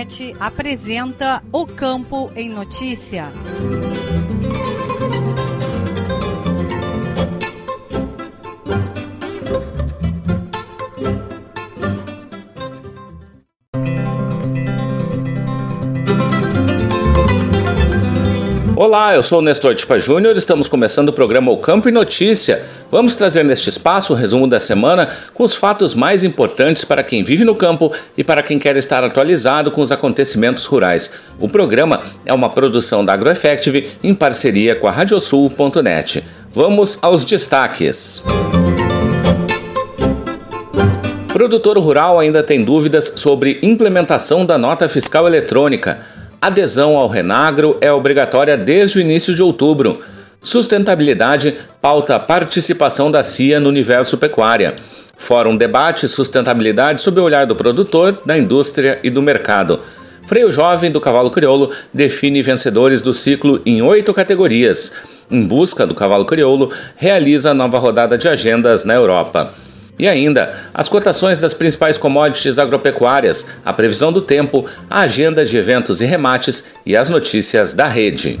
Radiosul.net apresenta O Campo em Notícia. Olá, eu sou o Nestor Tipa Júnior, estamos começando o programa O Campo e Notícia. Vamos trazer neste espaço o resumo da semana com os fatos mais importantes para quem vive no campo e para quem quer estar atualizado com os acontecimentos rurais. O programa é uma produção da AgroEffective em parceria com a Radiosul.net. Vamos aos destaques. Produtor rural ainda tem dúvidas sobre implementação da nota fiscal eletrônica. Adesão ao Renagro é obrigatória desde o início de outubro. Sustentabilidade pauta a participação da CIA no universo pecuária. Fórum debate sustentabilidade sob o olhar do produtor, da indústria e do mercado. Freio Jovem do Cavalo Crioulo define vencedores do ciclo em oito categorias. Em busca do Cavalo Crioulo, realiza nova rodada de agendas na Europa. E ainda, as cotações das principais commodities agropecuárias, a previsão do tempo, a agenda de eventos e remates e as notícias da rede.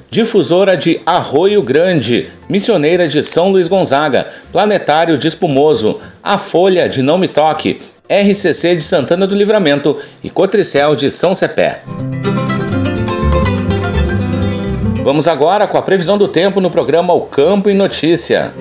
Difusora de Arroio Grande, Missioneira de São Luís Gonzaga, Planetário de Espumoso, A Folha de Não Me Toque, RCC de Santana do Livramento e Cotricel de São Cepé. Vamos agora com a previsão do tempo no programa O Campo em Notícia.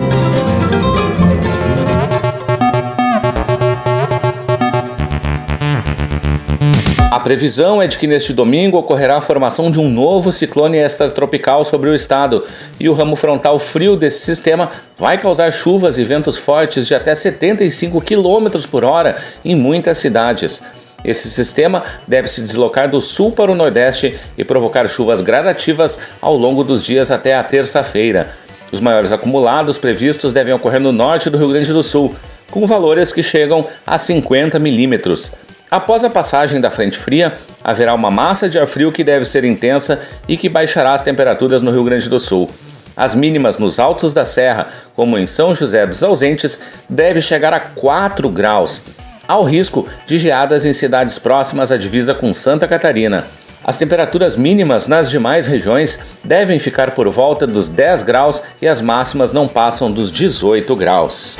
A previsão é de que neste domingo ocorrerá a formação de um novo ciclone extratropical sobre o estado e o ramo frontal frio desse sistema vai causar chuvas e ventos fortes de até 75 km por hora em muitas cidades. Esse sistema deve se deslocar do sul para o nordeste e provocar chuvas gradativas ao longo dos dias até a terça-feira. Os maiores acumulados previstos devem ocorrer no norte do Rio Grande do Sul, com valores que chegam a 50 milímetros. Após a passagem da frente fria, haverá uma massa de ar frio que deve ser intensa e que baixará as temperaturas no Rio Grande do Sul. As mínimas nos altos da serra, como em São José dos Ausentes, devem chegar a 4 graus. Há o risco de geadas em cidades próximas à divisa com Santa Catarina. As temperaturas mínimas nas demais regiões devem ficar por volta dos 10 graus e as máximas não passam dos 18 graus.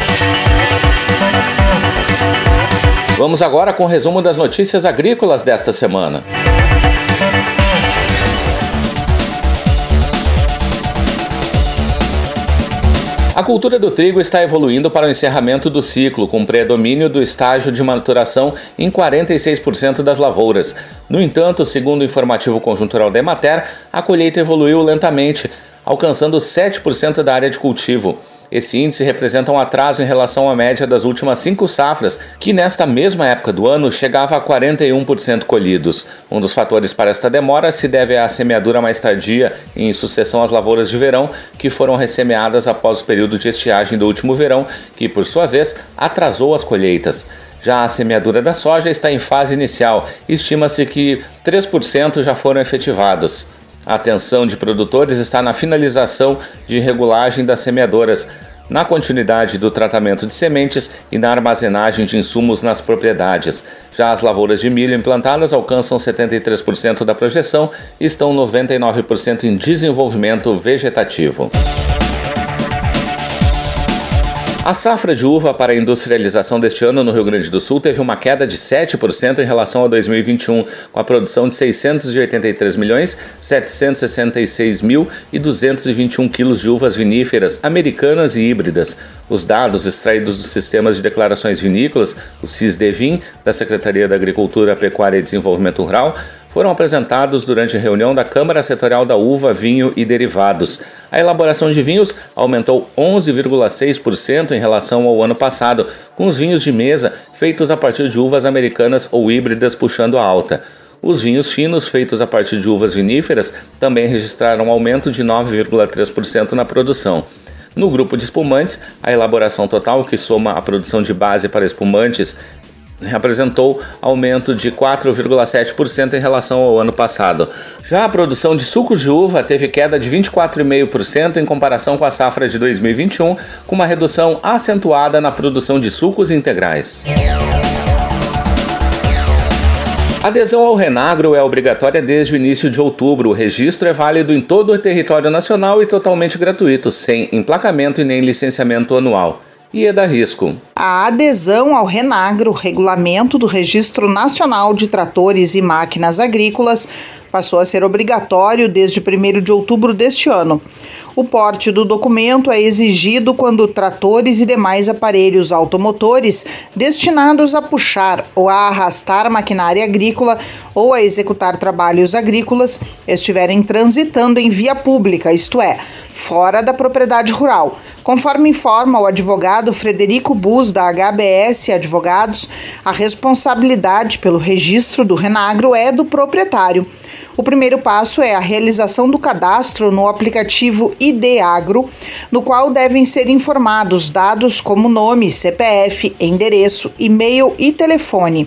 Vamos agora com o resumo das notícias agrícolas desta semana. A cultura do trigo está evoluindo para o encerramento do ciclo, com predomínio do estágio de maturação em 46% das lavouras. No entanto, segundo o informativo conjuntural da Emater, a colheita evoluiu lentamente, alcançando 7% da área de cultivo. Esse índice representa um atraso em relação à média das últimas cinco safras, que nesta mesma época do ano chegava a 41% colhidos. Um dos fatores para esta demora se deve à semeadura mais tardia em sucessão às lavouras de verão, que foram ressemeadas após o período de estiagem do último verão, que por sua vez atrasou as colheitas. Já a semeadura da soja está em fase inicial, estima-se que 3% já foram efetivados. A atenção de produtores está na finalização de regulagem das semeadoras, na continuidade do tratamento de sementes e na armazenagem de insumos nas propriedades. Já as lavouras de milho implantadas alcançam 73% da projeção e estão 99% em desenvolvimento vegetativo. A safra de uva para a industrialização deste ano no Rio Grande do Sul teve uma queda de 7% em relação a 2021, com a produção de 683 milhões 766 mil e 221 quilos de uvas viníferas americanas e híbridas. Os dados extraídos dos sistemas de declarações vinícolas, o CISDEVIN, da Secretaria da Agricultura, Pecuária e Desenvolvimento Rural, foram apresentados durante reunião da Câmara Setorial da Uva, Vinho e Derivados. A elaboração de vinhos aumentou 11,6% em relação ao ano passado, com os vinhos de mesa feitos a partir de uvas americanas ou híbridas puxando a alta. Os vinhos finos feitos a partir de uvas viníferas também registraram um aumento de 9,3% na produção. No grupo de espumantes, a elaboração total, que soma a produção de base para espumantes apresentou aumento de 4,7% em relação ao ano passado. Já a produção de sucos de uva teve queda de 24,5% em comparação com a safra de 2021, com uma redução acentuada na produção de sucos integrais. A adesão ao Renagro é obrigatória desde o início de outubro. O registro é válido em todo o território nacional e totalmente gratuito, sem emplacamento e nem licenciamento anual e é risco. A adesão ao Renagro, regulamento do Registro Nacional de Tratores e Máquinas Agrícolas, passou a ser obrigatório desde 1 de outubro deste ano. O porte do documento é exigido quando tratores e demais aparelhos automotores destinados a puxar ou a arrastar maquinária agrícola ou a executar trabalhos agrícolas estiverem transitando em via pública, isto é, fora da propriedade rural. Conforme informa o advogado Frederico Bus, da HBS Advogados, a responsabilidade pelo registro do Renagro é do proprietário. O primeiro passo é a realização do cadastro no aplicativo IDAgro, no qual devem ser informados dados como nome, CPF, endereço, e-mail e telefone.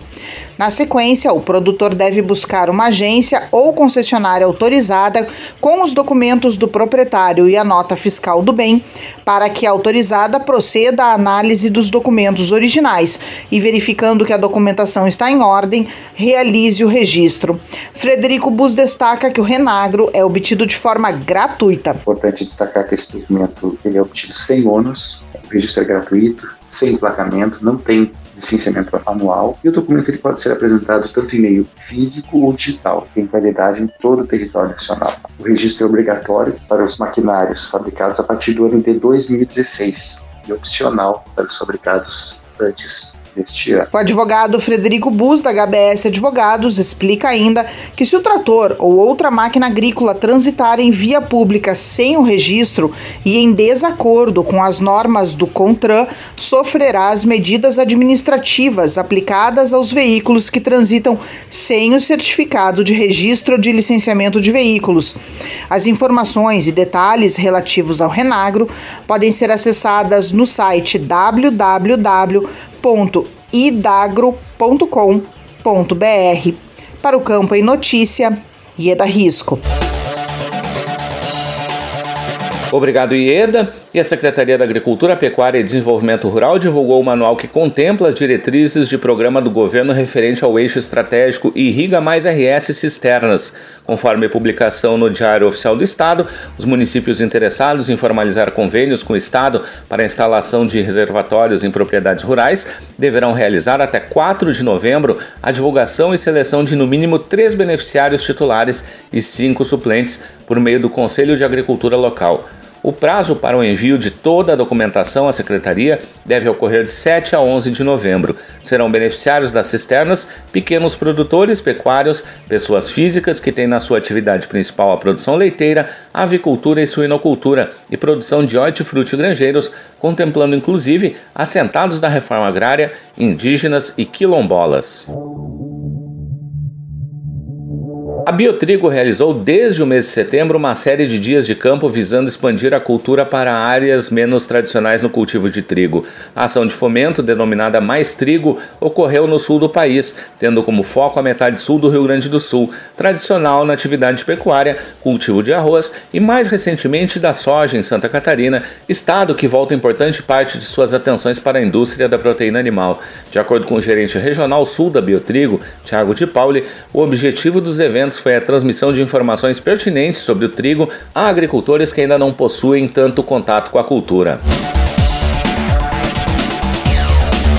Na sequência, o produtor deve buscar uma agência ou concessionária autorizada com os documentos do proprietário e a nota fiscal do bem, para que a autorizada proceda à análise dos documentos originais e, verificando que a documentação está em ordem, realize o registro. Frederico Bus destaca que o Renagro é obtido de forma gratuita. É importante destacar que esse documento ele é obtido sem ônus, o registro é gratuito, sem emplacamento, não tem licenciamento anual e o documento ele pode ser apresentado tanto em meio físico ou digital, tem validade em todo o território nacional. O registro é obrigatório para os maquinários fabricados a partir do ano de 2016 e opcional para os fabricados antes deste ano. O advogado Frederico Bus, da HBS Advogados, explica ainda que se o trator ou outra máquina agrícola transitar em via pública sem o registro e em desacordo com as normas do CONTRAN, sofrerá as medidas administrativas aplicadas aos veículos que transitam sem o certificado de registro de licenciamento de veículos. As informações e detalhes relativos ao Renagro podem ser acessadas no site www www.idagro.com.br. Para o Campo em Notícia, Ieda Risco. Obrigado, Ieda. E a Secretaria da Agricultura, Pecuária e Desenvolvimento Rural divulgou o manual que contempla as diretrizes de programa do governo referente ao eixo estratégico Irriga Mais RS Cisternas. Conforme publicação no Diário Oficial do Estado, os municípios interessados em formalizar convênios com o Estado para a instalação de reservatórios em propriedades rurais deverão realizar até 4 de novembro a divulgação e seleção de no mínimo três beneficiários titulares e cinco suplentes por meio do Conselho de Agricultura Local. O prazo para o envio de toda a documentação à Secretaria deve ocorrer de 7 a 11 de novembro. Serão beneficiários das cisternas pequenos produtores pecuários, pessoas físicas que têm na sua atividade principal a produção leiteira, avicultura e suinocultura e produção de hortifruti granjeiros, contemplando inclusive assentados da reforma agrária, indígenas e quilombolas. A Biotrigo realizou desde o mês de setembro uma série de dias de campo visando expandir a cultura para áreas menos tradicionais no cultivo de trigo. A ação de fomento, denominada Mais Trigo, ocorreu no sul do país, tendo como foco a metade sul do Rio Grande do Sul, tradicional na atividade pecuária, cultivo de arroz e mais recentemente da soja em Santa Catarina, estado que volta importante parte de suas atenções para a indústria da proteína animal. De acordo com o gerente regional sul da Biotrigo, Thiago de Pauli, o objetivo dos eventos foi a transmissão de informações pertinentes sobre o trigo a agricultores que ainda não possuem tanto contato com a cultura.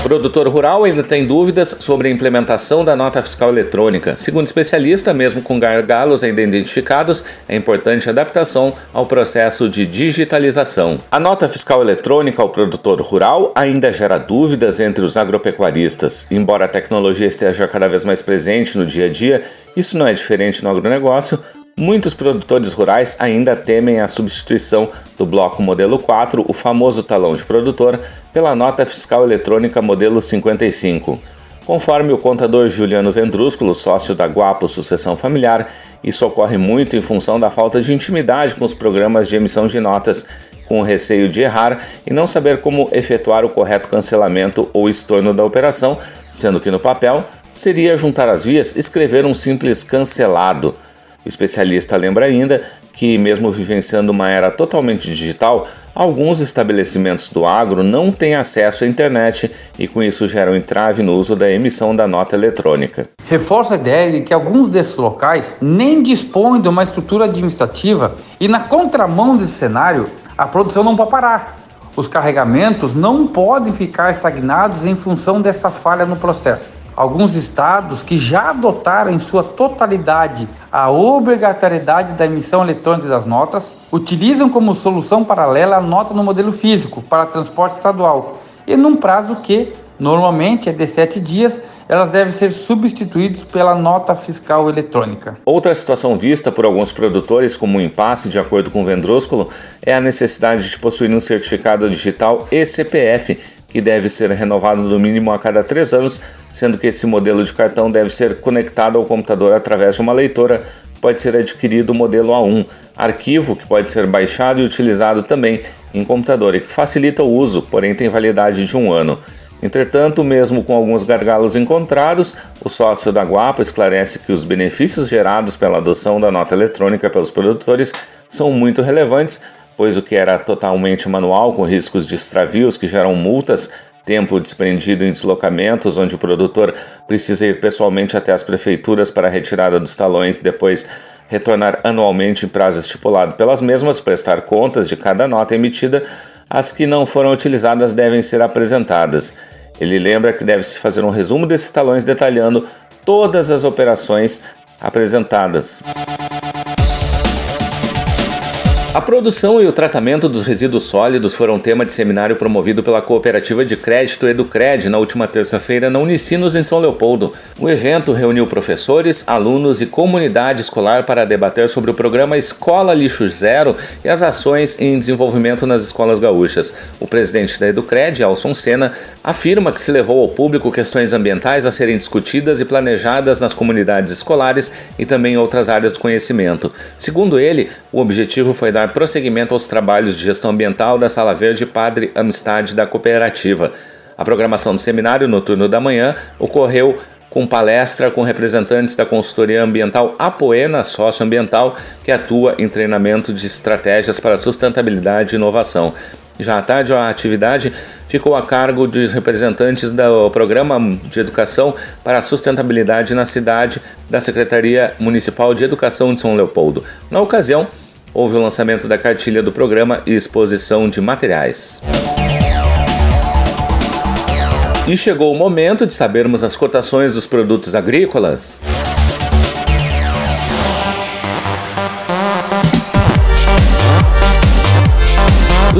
Produtor rural ainda tem dúvidas sobre a implementação da nota fiscal eletrônica. Segundo especialista, mesmo com gargalos ainda identificados, é importante a adaptação ao processo de digitalização. A nota fiscal eletrônica ao produtor rural ainda gera dúvidas entre os agropecuaristas. Embora a tecnologia esteja cada vez mais presente no dia a dia, isso não é diferente no agronegócio, Muitos produtores rurais ainda temem a substituição do bloco modelo 4, o famoso talão de produtor, pela nota fiscal eletrônica modelo 55. Conforme o contador Juliano Vendrúsculo, sócio da Guapo Sucessão Familiar, isso ocorre muito em função da falta de intimidade com os programas de emissão de notas, com o receio de errar e não saber como efetuar o correto cancelamento ou estorno da operação, sendo que no papel seria juntar as vias escrever um simples cancelado. O especialista lembra ainda que, mesmo vivenciando uma era totalmente digital, alguns estabelecimentos do agro não têm acesso à internet e com isso geram entrave no uso da emissão da nota eletrônica. Reforça a ideia de que alguns desses locais nem dispõem de uma estrutura administrativa e, na contramão desse cenário, a produção não pode parar. Os carregamentos não podem ficar estagnados em função dessa falha no processo alguns estados que já adotaram em sua totalidade a obrigatoriedade da emissão eletrônica das notas utilizam como solução paralela a nota no modelo físico para transporte estadual e num prazo que normalmente é de sete dias elas devem ser substituídas pela nota fiscal eletrônica. Outra situação vista por alguns produtores como um impasse, de acordo com o Vendrúsculo, é a necessidade de possuir um certificado digital e CPF que deve ser renovado no mínimo a cada três anos, sendo que esse modelo de cartão deve ser conectado ao computador através de uma leitora. Pode ser adquirido o modelo A1, arquivo que pode ser baixado e utilizado também em computador e que facilita o uso, porém tem validade de um ano. Entretanto, mesmo com alguns gargalos encontrados, o sócio da Guapa esclarece que os benefícios gerados pela adoção da nota eletrônica pelos produtores são muito relevantes, pois o que era totalmente manual, com riscos de extravios que geram multas, tempo desprendido em deslocamentos, onde o produtor precisa ir pessoalmente até as prefeituras para a retirada dos talões e depois retornar anualmente em prazo estipulado pelas mesmas, prestar contas de cada nota emitida, as que não foram utilizadas devem ser apresentadas. Ele lembra que deve-se fazer um resumo desses talões detalhando todas as operações apresentadas. A produção e o tratamento dos resíduos sólidos foram tema de seminário promovido pela Cooperativa de Crédito Educred na última terça-feira na Unicinos, em São Leopoldo. O evento reuniu professores, alunos e comunidade escolar para debater sobre o programa Escola Lixo Zero e as ações em desenvolvimento nas escolas gaúchas. O presidente da Educred, Alson Sena, afirma que se levou ao público questões ambientais a serem discutidas e planejadas nas comunidades escolares e também em outras áreas do conhecimento. Segundo ele, o objetivo foi dar dar prosseguimento aos trabalhos de gestão ambiental da Sala Verde Padre Amistade da cooperativa. A programação do seminário no turno da manhã ocorreu com palestra com representantes da consultoria ambiental Apoena Socioambiental, que atua em treinamento de estratégias para sustentabilidade e inovação. Já à tarde, a atividade ficou a cargo dos representantes do Programa de Educação para a Sustentabilidade na cidade da Secretaria Municipal de Educação de São Leopoldo. Na ocasião, houve o lançamento da cartilha do programa e exposição de materiais. E chegou o momento de sabermos as cotações dos produtos agrícolas.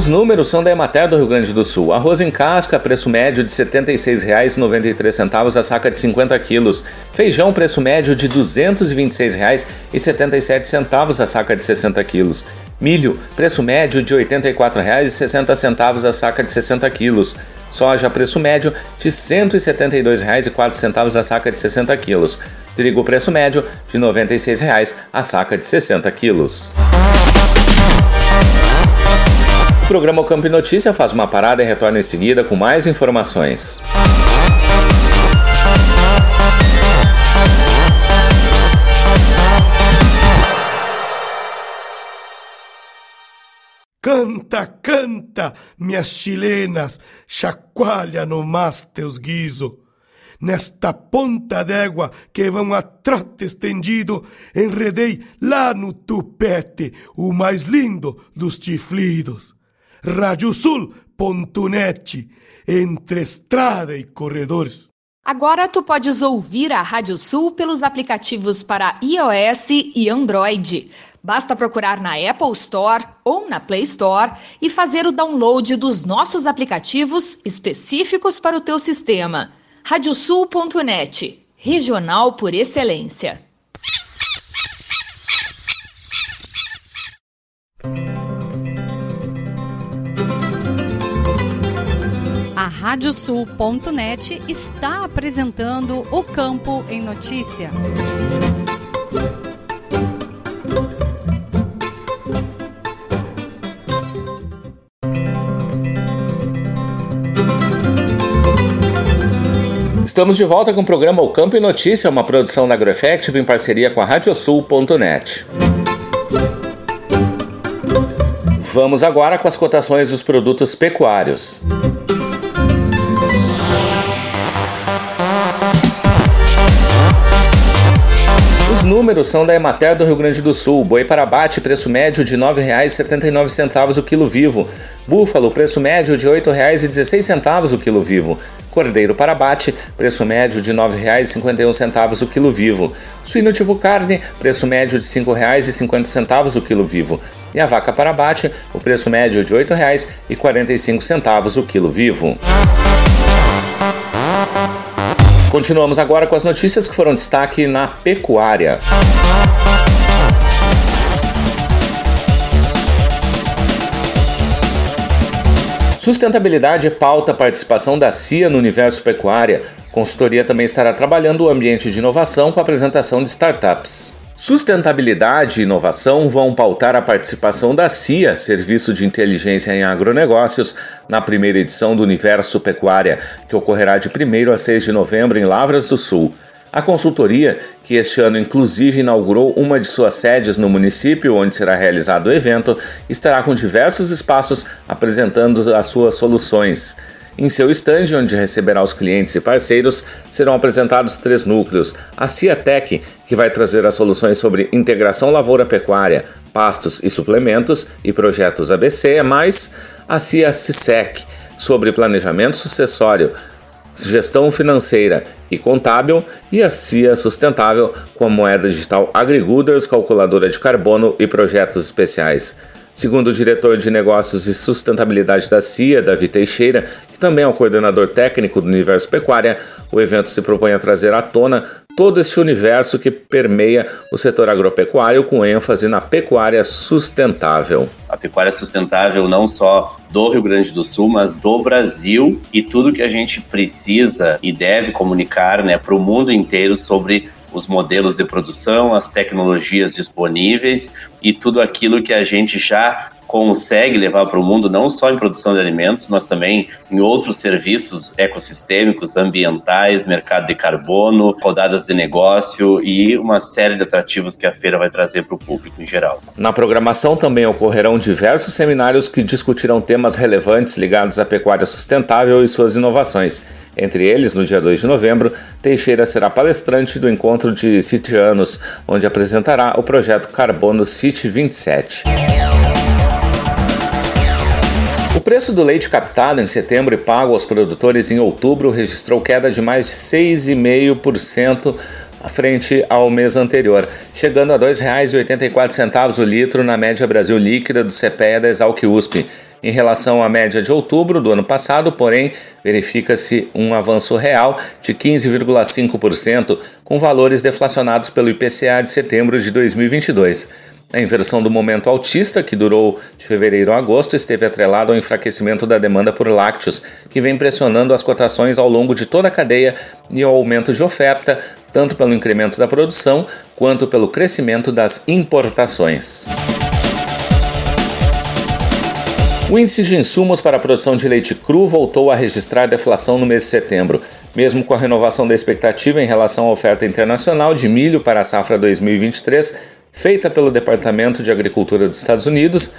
Os números são da Emater do Rio Grande do Sul. Arroz em casca, preço médio de R$ 76,93 a saca de 50 quilos. Feijão, preço médio de R$ 226,77 a saca de 60 quilos. Milho, preço médio de R$ 84,60 a saca de 60 quilos. Soja, preço médio de R$ 172,04 a saca de 60 quilos. Trigo, preço médio de R$ 96,00 a saca de 60 quilos. O programa o Campo Notícia faz uma parada e retorna em seguida com mais informações. Canta, canta, minhas chilenas, chacoalha no mas teus guiso. Nesta ponta d'égua que vão a trote estendido, enredei lá no tupete o mais lindo dos chiflidos. Radiosul.net, entre estrada e corredores. Agora tu podes ouvir a Rádio Sul pelos aplicativos para iOS e Android. Basta procurar na Apple Store ou na Play Store e fazer o download dos nossos aplicativos específicos para o teu sistema. Radiosul.net, regional por excelência. Radiosul.net está apresentando o Campo em Notícia. Estamos de volta com o programa O Campo e Notícia, uma produção da AgroEffective em parceria com a Radiosul.net. Vamos agora com as cotações dos produtos pecuários. Números são da Emater do Rio Grande do Sul. Boi para abate, preço médio de R$ 9,79 o quilo vivo. Búfalo, preço médio de R$ 8,16 o quilo vivo. Cordeiro para abate, preço médio de R$ 9,51 o quilo vivo. Suíno tipo carne, preço médio de R$ 5,50 o quilo vivo. E a vaca para abate, o preço médio de R$ 8,45 o quilo vivo. Continuamos agora com as notícias que foram destaque na pecuária. Sustentabilidade pauta a participação da CIA no universo pecuária. A consultoria também estará trabalhando o ambiente de inovação com a apresentação de startups. Sustentabilidade e inovação vão pautar a participação da CIA, Serviço de Inteligência em Agronegócios, na primeira edição do Universo Pecuária, que ocorrerá de 1 a 6 de novembro em Lavras do Sul. A consultoria, que este ano inclusive inaugurou uma de suas sedes no município onde será realizado o evento, estará com diversos espaços apresentando as suas soluções. Em seu estande, onde receberá os clientes e parceiros, serão apresentados três núcleos: a Ciatec, que vai trazer as soluções sobre integração lavoura-pecuária, pastos e suplementos e projetos ABC, mais a CIA sobre planejamento sucessório, gestão financeira e contábil, e a CIA Sustentável, com a moeda digital AgriGooders, calculadora de carbono e projetos especiais. Segundo o diretor de negócios e sustentabilidade da CIA, Davi Teixeira, que também é o coordenador técnico do Universo Pecuária, o evento se propõe a trazer à tona todo esse universo que permeia o setor agropecuário com ênfase na pecuária sustentável. A pecuária sustentável não só do Rio Grande do Sul, mas do Brasil e tudo que a gente precisa e deve comunicar né, para o mundo inteiro sobre os modelos de produção, as tecnologias disponíveis e tudo aquilo que a gente já consegue levar para o mundo, não só em produção de alimentos, mas também em outros serviços ecossistêmicos, ambientais, mercado de carbono, rodadas de negócio e uma série de atrativos que a feira vai trazer para o público em geral. Na programação também ocorrerão diversos seminários que discutirão temas relevantes ligados à pecuária sustentável e suas inovações. Entre eles, no dia 2 de novembro, Teixeira será palestrante do encontro de Citianos, onde apresentará o projeto Carbono City 27. Preço do leite captado em setembro e pago aos produtores em outubro registrou queda de mais de 6,5% frente ao mês anterior, chegando a R$ 2,84 o litro na média Brasil líquida do CPEA da Exalc USP. Em relação à média de outubro do ano passado, porém, verifica-se um avanço real de 15,5%, com valores deflacionados pelo IPCA de setembro de 2022. A inversão do momento altista, que durou de fevereiro a agosto, esteve atrelado ao enfraquecimento da demanda por lácteos, que vem pressionando as cotações ao longo de toda a cadeia e ao aumento de oferta, tanto pelo incremento da produção quanto pelo crescimento das importações. O índice de insumos para a produção de leite cru voltou a registrar deflação no mês de setembro, mesmo com a renovação da expectativa em relação à oferta internacional de milho para a safra 2023, feita pelo Departamento de Agricultura dos Estados Unidos,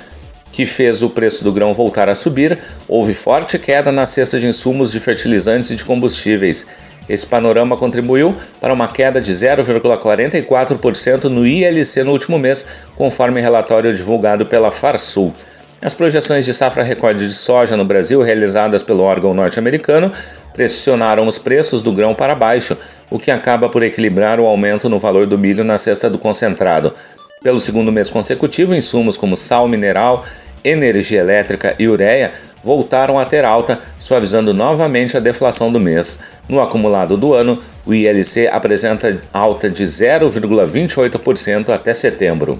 que fez o preço do grão voltar a subir, houve forte queda na cesta de insumos de fertilizantes e de combustíveis. Esse panorama contribuiu para uma queda de 0,44% no ILC no último mês, conforme relatório divulgado pela Farsul. As projeções de safra recorde de soja no Brasil, realizadas pelo órgão norte-americano, pressionaram os preços do grão para baixo, o que acaba por equilibrar o aumento no valor do milho na cesta do concentrado. Pelo segundo mês consecutivo, insumos como sal mineral, energia elétrica e ureia voltaram a ter alta, suavizando novamente a deflação do mês. No acumulado do ano, o ILC apresenta alta de 0,28% até setembro.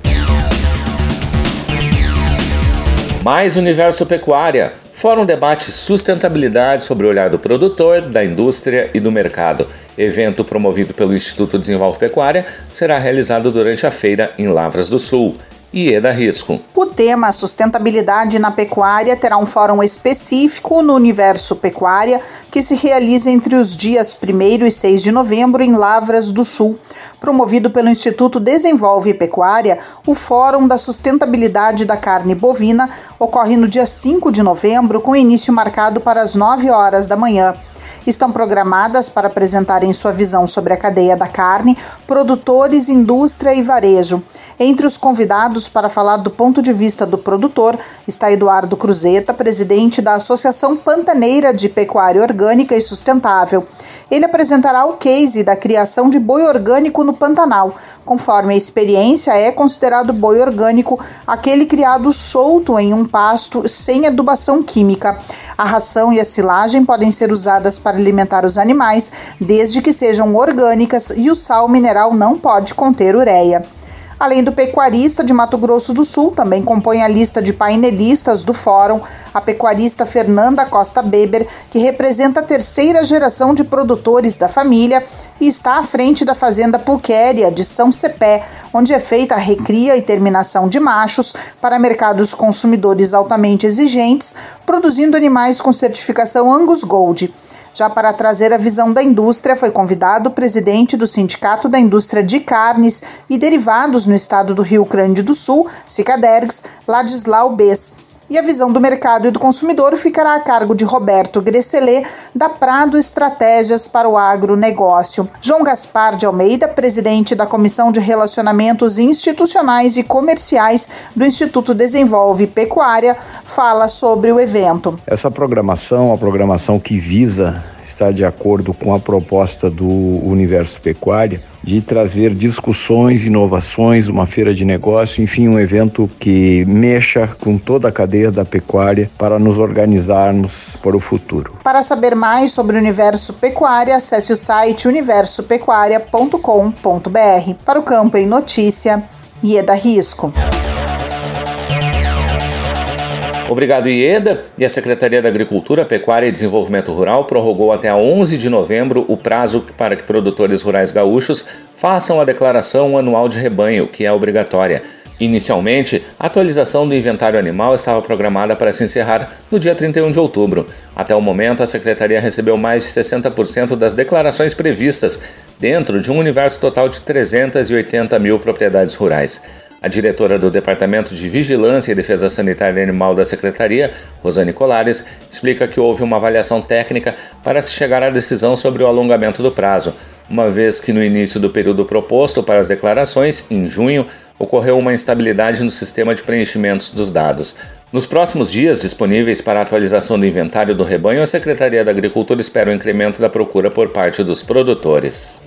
Mais Universo Pecuária. Fórum debate sustentabilidade sobre o olhar do produtor, da indústria e do mercado. Evento promovido pelo Instituto Desenvolve Pecuária será realizado durante a feira em Lavras do Sul. Ieda Risco. O tema Sustentabilidade na Pecuária terá um fórum específico no Universo Pecuária que se realiza entre os dias 1 e 6 de novembro em Lavras do Sul. Promovido pelo Instituto Desenvolve Pecuária, o Fórum da Sustentabilidade da Carne Bovina ocorre no dia 5 de novembro, com início marcado para as 9 horas da manhã estão programadas para apresentarem sua visão sobre a cadeia da carne, produtores, indústria e varejo. Entre os convidados para falar do ponto de vista do produtor está Eduardo Cruzeta, presidente da Associação Pantaneira de Pecuária Orgânica e Sustentável. Ele apresentará o case da criação de boi orgânico no Pantanal. Conforme a experiência, é considerado boi orgânico aquele criado solto em um pasto sem adubação química. A ração e a silagem podem ser usadas para alimentar os animais, desde que sejam orgânicas e o sal mineral não pode conter ureia. Além do pecuarista de Mato Grosso do Sul, também compõe a lista de painelistas do fórum a pecuarista Fernanda Costa Beber, que representa a terceira geração de produtores da família e está à frente da fazenda Pulquéria de São Cepé, onde é feita a recria e terminação de machos para mercados consumidores altamente exigentes, produzindo animais com certificação Angus Gold. Já para trazer a visão da indústria, foi convidado o presidente do Sindicato da Indústria de Carnes e Derivados no estado do Rio Grande do Sul, Cicadergs, Ladislau Bess. E a visão do mercado e do consumidor ficará a cargo de Roberto Gresselê, da Prado Estratégias para o Agronegócio. João Gaspar de Almeida, presidente da Comissão de Relacionamentos Institucionais e Comerciais do Instituto Desenvolve Pecuária, fala sobre o evento. Essa programação, a programação que visa está de acordo com a proposta do Universo Pecuária de trazer discussões, inovações, uma feira de negócio, enfim, um evento que mexa com toda a cadeia da pecuária para nos organizarmos para o futuro. Para saber mais sobre o Universo Pecuária, acesse o site universopecuaria.com.br. Para o Campo em Notícia, Ieda Risco. Obrigado, Ieda. E a Secretaria da Agricultura, Pecuária e Desenvolvimento Rural prorrogou até 11 de novembro o prazo para que produtores rurais gaúchos façam a declaração anual de rebanho, que é obrigatória. Inicialmente, a atualização do inventário animal estava programada para se encerrar no dia 31 de outubro. Até o momento, a Secretaria recebeu mais de 60% das declarações previstas, dentro de um universo total de 380 mil propriedades rurais. A diretora do Departamento de Vigilância e Defesa Sanitária Animal da Secretaria, Rosane Colares, explica que houve uma avaliação técnica para se chegar à decisão sobre o alongamento do prazo, uma vez que no início do período proposto para as declarações, em junho, ocorreu uma instabilidade no sistema de preenchimentos dos dados. Nos próximos dias disponíveis para a atualização do inventário do rebanho, a Secretaria da Agricultura espera o um incremento da procura por parte dos produtores.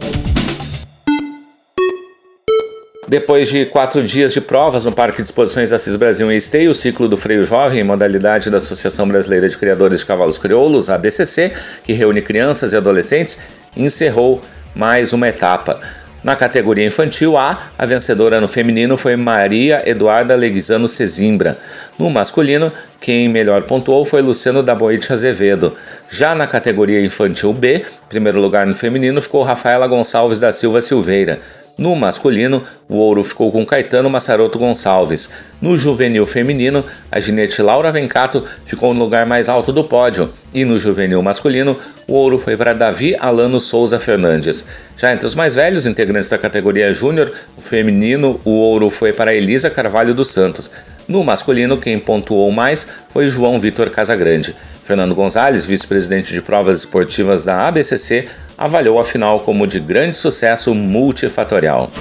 Depois de quatro dias de provas no Parque de Exposições Assis Brasil em Esteio, o ciclo do freio jovem, em modalidade da Associação Brasileira de Criadores de Cavalos Crioulos, ABCC, que reúne crianças e adolescentes, encerrou mais uma etapa. Na categoria infantil A, a vencedora no feminino foi Maria Eduarda Leguizano Cezimbra. No masculino, quem melhor pontuou foi Luciano Daboite Azevedo. Já na categoria infantil B, primeiro lugar no feminino ficou Rafaela Gonçalves da Silva Silveira. No masculino, o ouro ficou com Caetano Massaroto Gonçalves. No juvenil feminino, a ginete Laura Vencato ficou no lugar mais alto do pódio. E no juvenil masculino, o ouro foi para Davi Alano Souza Fernandes. Já entre os mais velhos integrantes da categoria júnior, o feminino, o ouro foi para Elisa Carvalho dos Santos. No masculino, quem pontuou mais foi João Vitor Casagrande. Fernando Gonzalez, vice-presidente de provas esportivas da ABCC, avaliou a final como de grande sucesso multifatorial.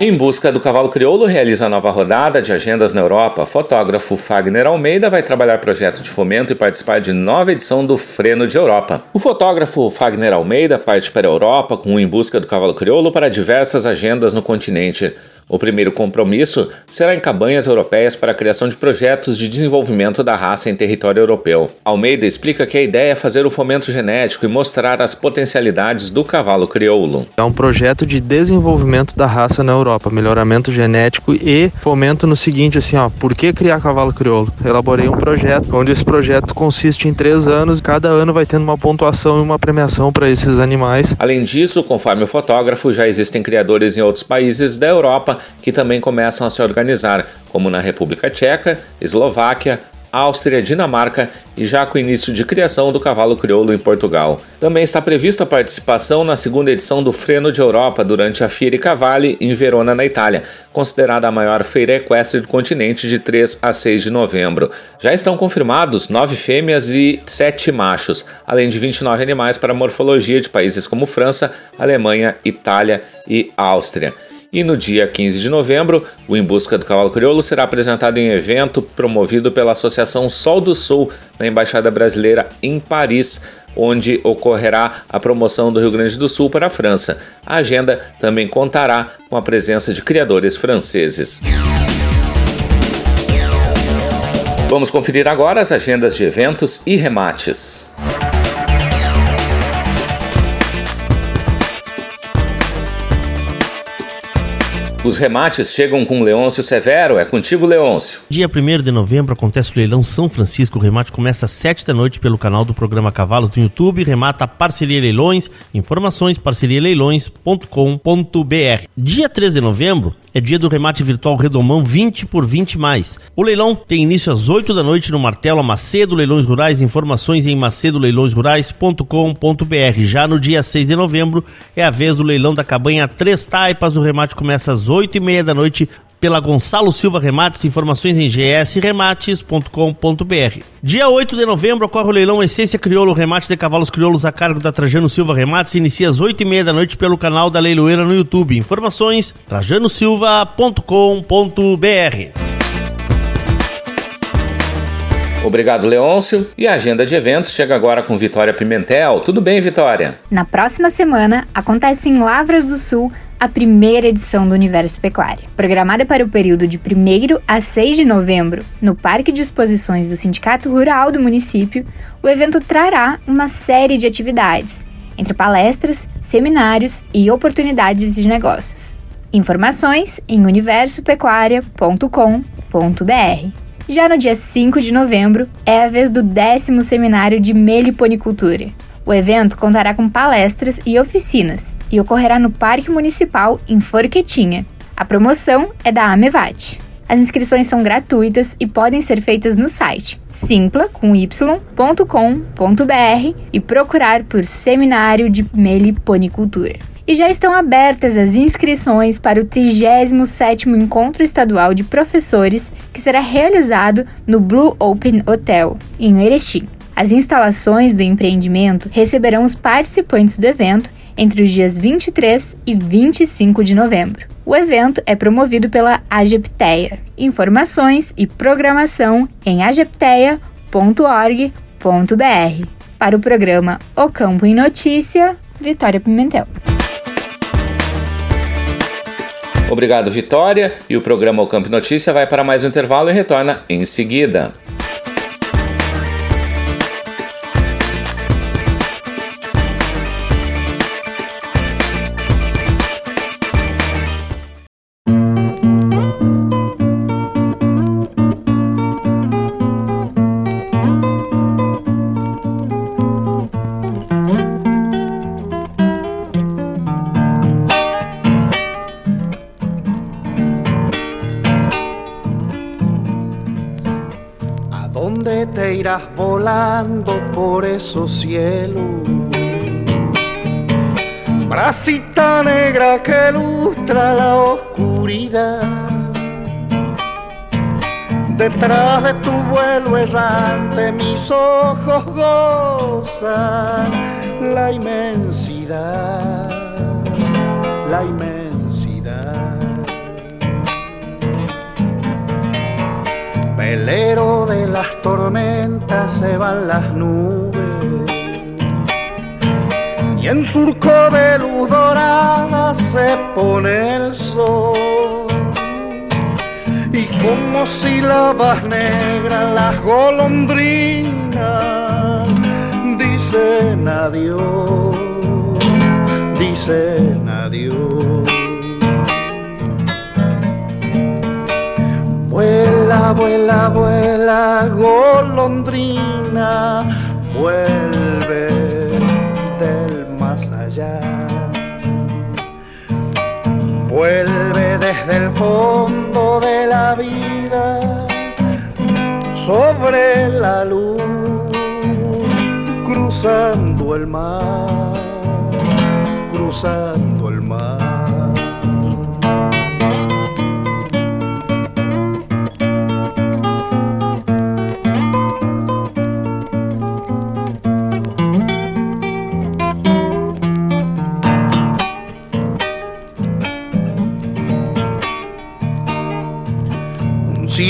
Em busca do cavalo crioulo, realiza nova rodada de agendas na Europa. Fotógrafo Fagner Almeida vai trabalhar projeto de fomento e participar de nova edição do Freno de Europa. O fotógrafo Fagner Almeida parte para a Europa com o Em Busca do Cavalo Crioulo para diversas agendas no continente. O primeiro compromisso será em cabanhas europeias para a criação de projetos de desenvolvimento da raça em território europeu. Almeida explica que a ideia é fazer o fomento genético e mostrar as potencialidades do cavalo crioulo. É um projeto de desenvolvimento da raça na Europa, melhoramento genético e fomento no seguinte, assim, ó, por que criar cavalo crioulo? Elaborei um projeto, onde esse projeto consiste em três anos, cada ano vai tendo uma pontuação e uma premiação para esses animais. Além disso, conforme o fotógrafo, já existem criadores em outros países da Europa que também começam a se organizar, como na República Tcheca, Eslováquia, Áustria, Dinamarca e já com o início de criação do cavalo crioulo em Portugal. Também está prevista a participação na segunda edição do Freno de Europa durante a Fiere Cavalli em Verona, na Itália, considerada a maior feira equestre do continente de 3 a 6 de novembro. Já estão confirmados nove fêmeas e sete machos, além de 29 animais para morfologia de países como França, Alemanha, Itália e Áustria. E no dia 15 de novembro, o Em Busca do Cavalo Crioulo será apresentado em evento promovido pela Associação Sol do Sul, na Embaixada Brasileira em Paris, onde ocorrerá a promoção do Rio Grande do Sul para a França. A agenda também contará com a presença de criadores franceses. Vamos conferir agora as agendas de eventos e remates. Os remates chegam com Leôncio Severo. É contigo, Leôncio. Dia 1 de novembro acontece o Leilão São Francisco. O remate começa às 7 da noite pelo canal do programa Cavalos do YouTube. Remata Parceria Leilões. Informações parcerialeilões.com.br. Dia 3 de novembro é dia do remate virtual Redomão 20 por 20 mais. O leilão tem início às 8 da noite no Martelo Macedo Leilões Rurais. Informações em macedoleilõesrurais.com.br. Já no dia 6 de novembro é a vez do leilão da cabanha Três Taipas. O remate começa às 8 e meia da noite pela Gonçalo Silva Remates, informações em gsremates.com.br. Dia 8 de novembro ocorre o leilão Essência Crioulo, remate de cavalos crioulos a cargo da Trajano Silva Remates, inicia às 8 e meia da noite pelo canal da Leiloeira no YouTube. Informações trajanosilva.com.br. Obrigado, Leôncio. E a agenda de eventos chega agora com Vitória Pimentel. Tudo bem, Vitória? Na próxima semana, acontece em Lavras do Sul a primeira edição do Universo Pecuária. Programada para o período de 1 a 6 de novembro, no Parque de Exposições do Sindicato Rural do município, o evento trará uma série de atividades, entre palestras, seminários e oportunidades de negócios. Informações em universopecuaria.com.br. Já no dia 5 de novembro, é a vez do décimo seminário de meliponicultura. O evento contará com palestras e oficinas e ocorrerá no Parque Municipal em Forquetinha. A promoção é da Amevat. As inscrições são gratuitas e podem ser feitas no site simpla.com.br e procurar por Seminário de Meliponicultura e já estão abertas as inscrições para o 37º Encontro Estadual de Professores, que será realizado no Blue Open Hotel, em Erechim. As instalações do empreendimento receberão os participantes do evento entre os dias 23 e 25 de novembro. O evento é promovido pela AGEPTEA. Informações e programação em agepteia.org.br. Para o programa O Campo em Notícia, Vitória Pimentel. Obrigado, Vitória. E o programa O Campo Notícia vai para mais um intervalo e retorna em seguida. Por esos cielos. Bracita negra que lustra la oscuridad. Detrás de tu vuelo errante mis ojos gozan la inmensidad, la inmensidad. Velero de las tormentas se van las nubes y en surco de luz dorada se pone el sol y como sílabas negras las golondrinas dicen adiós, dicen adiós. Vuela, vuela, golondrina, vuelve del más allá. Vuelve desde el fondo de la vida, sobre la luz, cruzando el mar, cruzando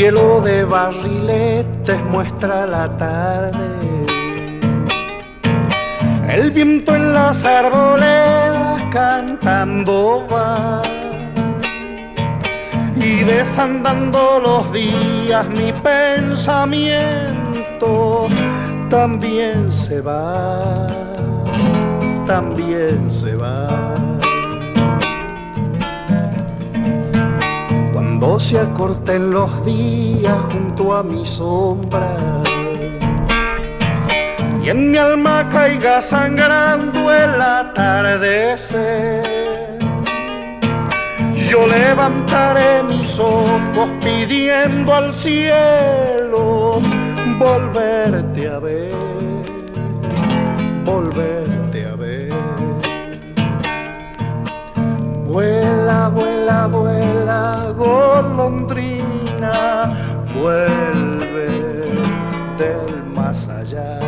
cielo de barriletes muestra la tarde. El viento en las arboledas cantando va. Y desandando los días mi pensamiento también se va, también se se acorten los días junto a mi sombra y en mi alma caiga sangrando el atardecer. Yo levantaré mis ojos pidiendo al cielo volverte a ver, volverte a ver. Vuela, vuela, vuela, golondrina, vuelve del más allá.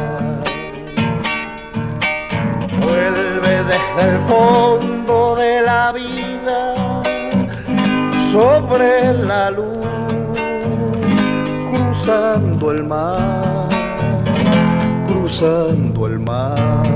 Vuelve desde el fondo de la vida, sobre la luz, cruzando el mar, cruzando el mar.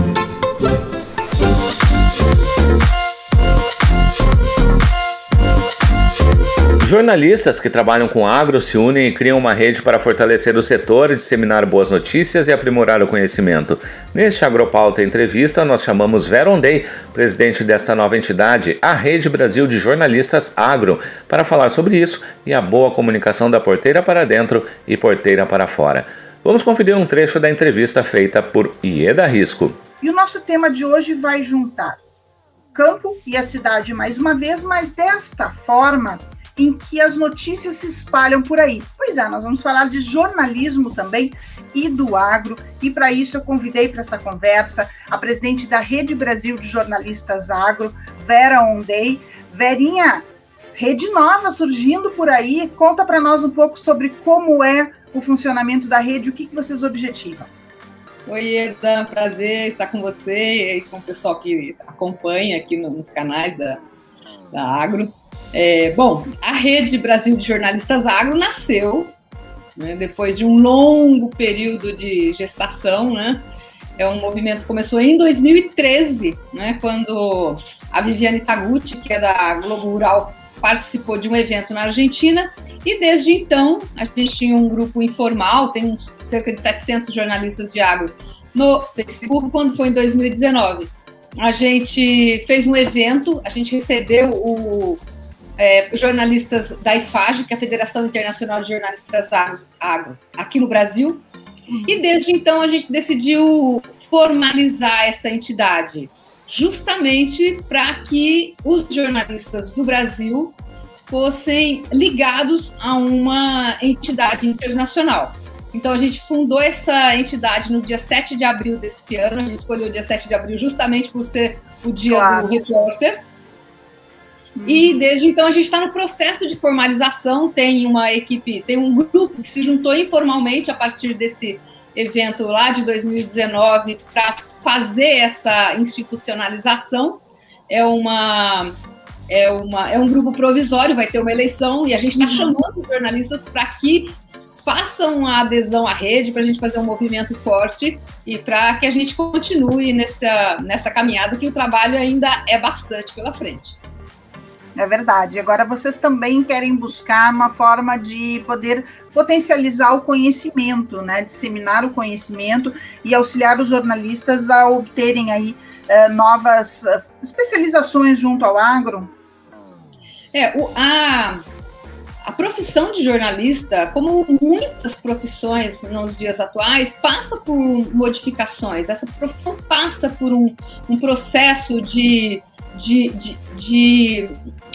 Jornalistas que trabalham com agro se unem e criam uma rede para fortalecer o setor, disseminar boas notícias e aprimorar o conhecimento. Neste Agropauta Entrevista, nós chamamos Vera Ondei, presidente desta nova entidade, a Rede Brasil de Jornalistas Agro, para falar sobre isso e a boa comunicação da porteira para dentro e porteira para fora. Vamos conferir um trecho da entrevista feita por Ieda Risco. E o nosso tema de hoje vai juntar campo e a cidade mais uma vez, mas desta forma em que as notícias se espalham por aí. Pois é, nós vamos falar de jornalismo também e do agro, e para isso eu convidei para essa conversa a presidente da Rede Brasil de Jornalistas Agro, Vera Ondei. Verinha, rede nova surgindo por aí, conta para nós um pouco sobre como é o funcionamento da rede, o que, que vocês objetivam. Oi, Eda, prazer estar com você e com o pessoal que acompanha aqui nos canais da, da Agro. É, bom, a Rede Brasil de Jornalistas Agro nasceu né, depois de um longo período de gestação, né? É um movimento que começou em 2013, né, quando a Viviane Taguchi, que é da Globo Rural, participou de um evento na Argentina e desde então a gente tinha um grupo informal, tem uns, cerca de 700 jornalistas de agro no Facebook, quando foi em 2019. A gente fez um evento, a gente recebeu o é, jornalistas da IFAG, que é a Federação Internacional de Jornalistas Agro, aqui no Brasil. Uhum. E desde então a gente decidiu formalizar essa entidade, justamente para que os jornalistas do Brasil fossem ligados a uma entidade internacional. Então a gente fundou essa entidade no dia 7 de abril deste ano. A gente escolheu o dia 7 de abril justamente por ser o dia claro. do repórter. E desde então a gente está no processo de formalização. Tem uma equipe, tem um grupo que se juntou informalmente a partir desse evento lá de 2019 para fazer essa institucionalização. É uma é, uma, é um grupo provisório, vai ter uma eleição e a gente está uhum. chamando jornalistas para que façam a adesão à rede para a gente fazer um movimento forte e para que a gente continue nessa, nessa caminhada que o trabalho ainda é bastante pela frente. É verdade. Agora vocês também querem buscar uma forma de poder potencializar o conhecimento, né? Disseminar o conhecimento e auxiliar os jornalistas a obterem aí eh, novas eh, especializações junto ao agro. É, o, a, a profissão de jornalista, como muitas profissões nos dias atuais, passa por modificações. Essa profissão passa por um, um processo de, de, de, de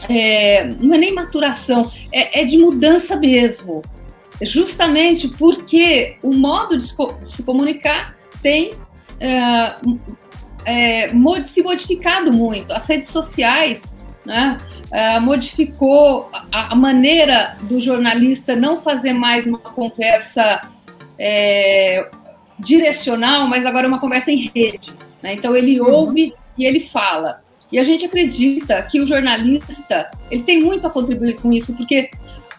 é, não é nem maturação, é, é, de mudança mesmo. Justamente porque o modo de se comunicar tem é, é, se modificado muito. As redes sociais né, é, modificou a, a, maneira do jornalista não fazer mais uma conversa é, direcional, mas agora uma conversa em rede. Né? Então ele uhum. ouve e ele fala. E a gente acredita que o jornalista ele tem muito a contribuir com isso, porque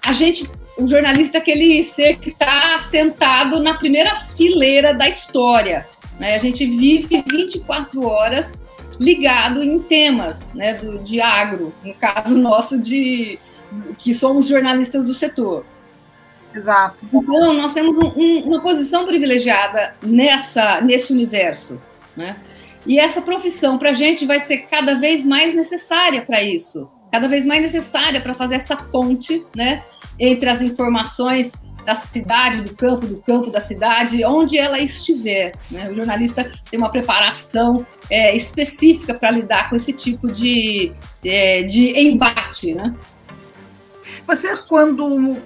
a gente, o jornalista é aquele ser que está sentado na primeira fileira da história. Né? A gente vive 24 horas ligado em temas né, do, de agro, no caso nosso de que somos jornalistas do setor. Exato. Então, nós temos um, um, uma posição privilegiada nessa, nesse universo. Né? E essa profissão para a gente vai ser cada vez mais necessária para isso, cada vez mais necessária para fazer essa ponte né, entre as informações da cidade, do campo, do campo da cidade, onde ela estiver. Né? O jornalista tem uma preparação é, específica para lidar com esse tipo de, é, de embate. Né? Vocês, quando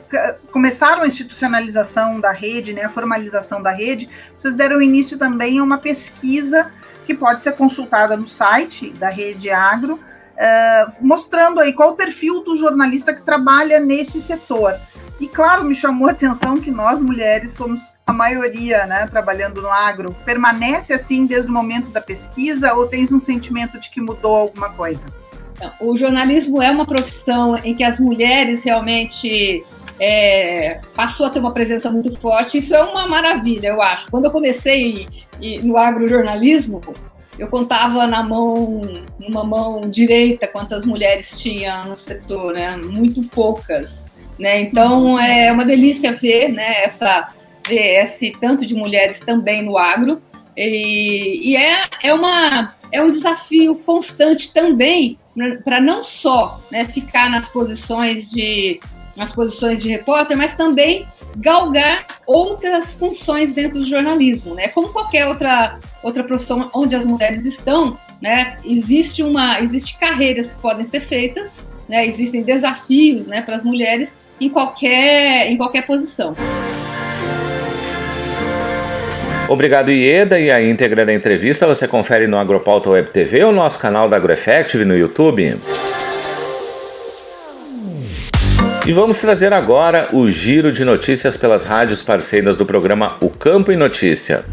começaram a institucionalização da rede, né, a formalização da rede, vocês deram início também a uma pesquisa que pode ser consultada no site da Rede Agro, uh, mostrando aí qual o perfil do jornalista que trabalha nesse setor. E claro, me chamou a atenção que nós mulheres somos a maioria, né, trabalhando no agro. Permanece assim desde o momento da pesquisa ou tens um sentimento de que mudou alguma coisa? O jornalismo é uma profissão em que as mulheres realmente é, passou a ter uma presença muito forte. Isso é uma maravilha, eu acho. Quando eu comecei no agrojornalismo, eu contava na mão, numa mão direita, quantas mulheres tinha no setor, né? Muito poucas, né? Então é uma delícia ver, né? Essa ver esse tanto de mulheres também no agro e, e é, é uma é um desafio constante também para não só né, ficar nas posições de nas posições de repórter, mas também galgar outras funções dentro do jornalismo, né? Como qualquer outra outra profissão onde as mulheres estão, né? Existe uma existe carreiras que podem ser feitas, né? Existem desafios, né, para as mulheres em qualquer em qualquer posição. Obrigado, Ieda. E a íntegra da entrevista você confere no Agropauta Web TV ou no nosso canal da AgroEffective no YouTube. E vamos trazer agora o giro de notícias pelas rádios parceiras do programa O Campo em Notícia.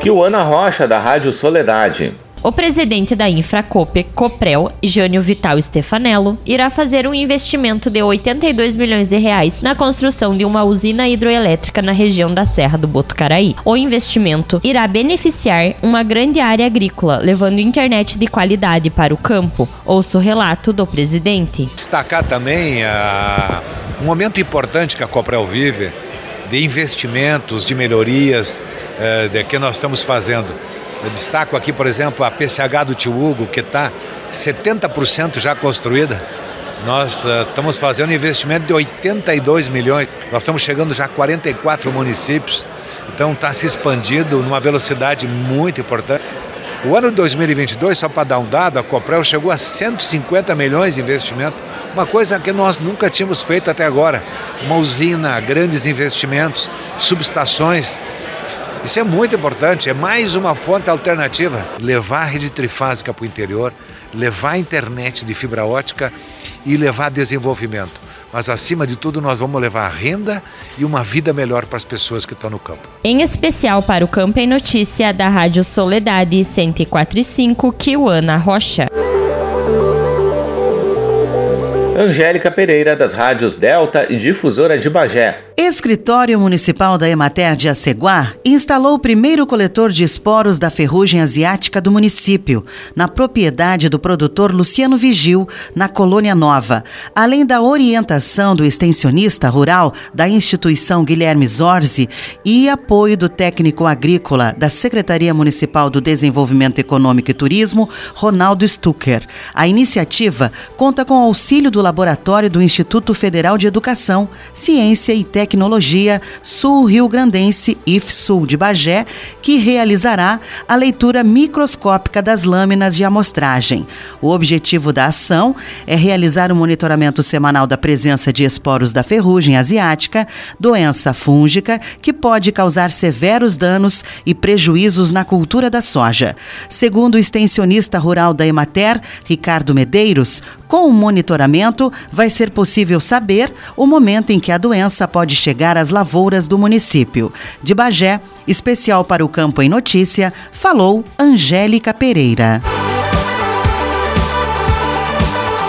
Kiwana Rocha, da Rádio Soledade. O presidente da Infracope, Coprel, Jânio Vital Stefanello, irá fazer um investimento de 82 milhões de reais na construção de uma usina hidroelétrica na região da Serra do Botucaraí. O investimento irá beneficiar uma grande área agrícola, levando internet de qualidade para o campo. Ouça o relato do presidente. Destacar também a... um momento importante que a Coprel vive de investimentos, de melhorias eh, de que nós estamos fazendo eu destaco aqui, por exemplo, a PCH do Tio Hugo, que está 70% já construída. Nós uh, estamos fazendo um investimento de 82 milhões. Nós estamos chegando já a 44 municípios. Então está se expandindo numa velocidade muito importante. O ano de 2022, só para dar um dado, a Coprel chegou a 150 milhões de investimento, uma coisa que nós nunca tínhamos feito até agora. Uma usina, grandes investimentos, subestações isso é muito importante, é mais uma fonte alternativa. Levar a rede trifásica para o interior, levar a internet de fibra ótica e levar desenvolvimento. Mas acima de tudo, nós vamos levar renda e uma vida melhor para as pessoas que estão no campo. Em especial para o Campo em Notícia da Rádio Soledade 104.5, Kiwana Rocha. Angélica Pereira, das rádios Delta e Difusora de Bagé. Escritório Municipal da Emater de Aceguá instalou o primeiro coletor de esporos da ferrugem asiática do município, na propriedade do produtor Luciano Vigil, na Colônia Nova. Além da orientação do extensionista rural da instituição Guilherme Zorzi e apoio do técnico agrícola da Secretaria Municipal do Desenvolvimento Econômico e Turismo, Ronaldo Stucker. A iniciativa conta com auxílio do Laboratório do Instituto Federal de Educação, Ciência e Tecnologia Sul Rio Grandense IFSUL de Bagé, que realizará a leitura microscópica das lâminas de amostragem. O objetivo da ação é realizar o um monitoramento semanal da presença de esporos da ferrugem asiática, doença fúngica que pode causar severos danos e prejuízos na cultura da soja. Segundo o extensionista rural da Emater, Ricardo Medeiros, com o monitoramento vai ser possível saber o momento em que a doença pode chegar às lavouras do município. De Bagé, especial para o Campo em Notícia, falou Angélica Pereira.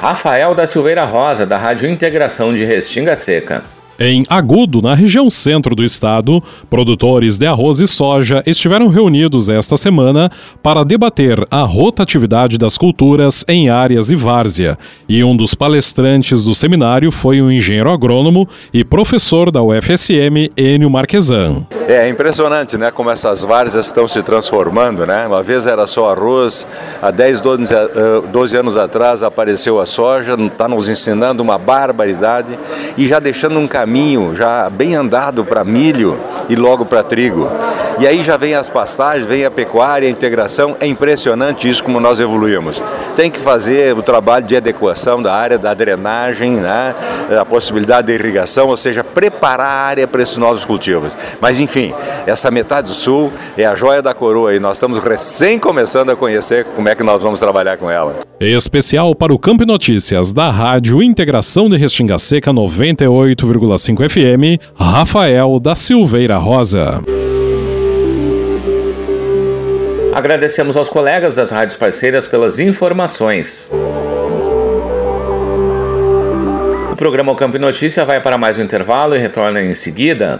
Rafael da Silveira Rosa, da Rádio Integração de Restinga Seca. Em Agudo, na região centro do estado, produtores de arroz e soja estiveram reunidos esta semana para debater a rotatividade das culturas em áreas e várzea. E um dos palestrantes do seminário foi o engenheiro agrônomo e professor da UFSM, Enio Marquesan. É impressionante, né, como essas várzeas estão se transformando, né? Uma vez era só arroz, há 10, 12, 12 anos atrás apareceu a soja, está nos ensinando uma barbaridade e já deixando um caminho caminho já bem andado para milho e logo para trigo. E aí já vem as pastagens, vem a pecuária, a integração. É impressionante isso como nós evoluímos. Tem que fazer o trabalho de adequação da área, da drenagem, né? a possibilidade de irrigação, ou seja, preparar a área para esses novos cultivos. Mas enfim, essa metade do sul é a joia da coroa e nós estamos recém começando a conhecer como é que nós vamos trabalhar com ela. Especial para o Campo Notícias da Rádio Integração de Restinga Seca 98,5 FM, Rafael da Silveira Rosa. Agradecemos aos colegas das rádios parceiras pelas informações. O programa O Campo Notícia vai para mais um intervalo e retorna em seguida.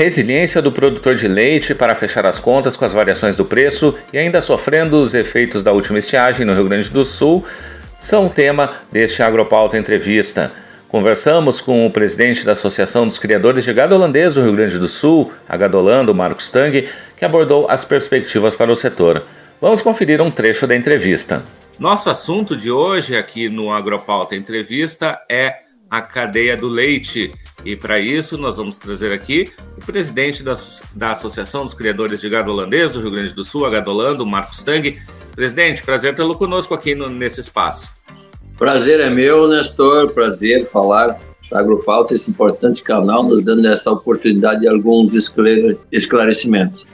resiliência do produtor de leite para fechar as contas com as variações do preço e ainda sofrendo os efeitos da última estiagem no Rio Grande do Sul são tema deste Agropauta Entrevista. Conversamos com o presidente da Associação dos Criadores de Gado Holandês do Rio Grande do Sul, a Gadolando, Marcos Tang, que abordou as perspectivas para o setor. Vamos conferir um trecho da entrevista. Nosso assunto de hoje aqui no Agropauta Entrevista é a cadeia do leite. E para isso, nós vamos trazer aqui o presidente da, da Associação dos Criadores de Gado Holandês do Rio Grande do Sul, a Gadolando, Marcos Tang. Presidente, prazer tê-lo conosco aqui no, nesse espaço. Prazer é meu, Nestor. Prazer falar da Agropauta, esse importante canal, nos dando essa oportunidade de alguns esclarecimentos.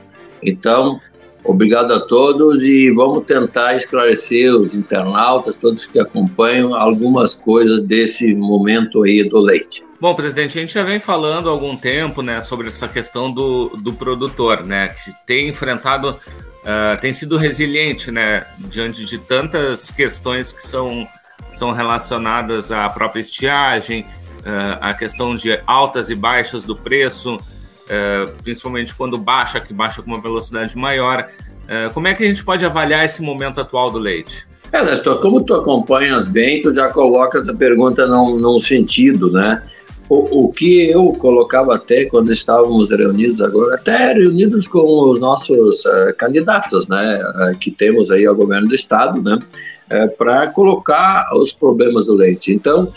Então, obrigado a todos e vamos tentar esclarecer os internautas, todos que acompanham, algumas coisas desse momento aí do leite. Bom, presidente, a gente já vem falando há algum tempo né, sobre essa questão do, do produtor, né, que tem enfrentado, uh, tem sido resiliente né, diante de tantas questões que são são relacionadas à própria estiagem, uh, à questão de altas e baixas do preço, uh, principalmente quando baixa, que baixa com uma velocidade maior. Uh, como é que a gente pode avaliar esse momento atual do leite? É, Nestor, como tu acompanhas bem, tu já colocas a pergunta num, num sentido, né? O, o, que eu colocava até quando estávamos reunidos agora, até reunidos com os nossos uh, candidatos, né, uh, que temos aí ao governo do estado, né, uh, para colocar os problemas do leite. Então,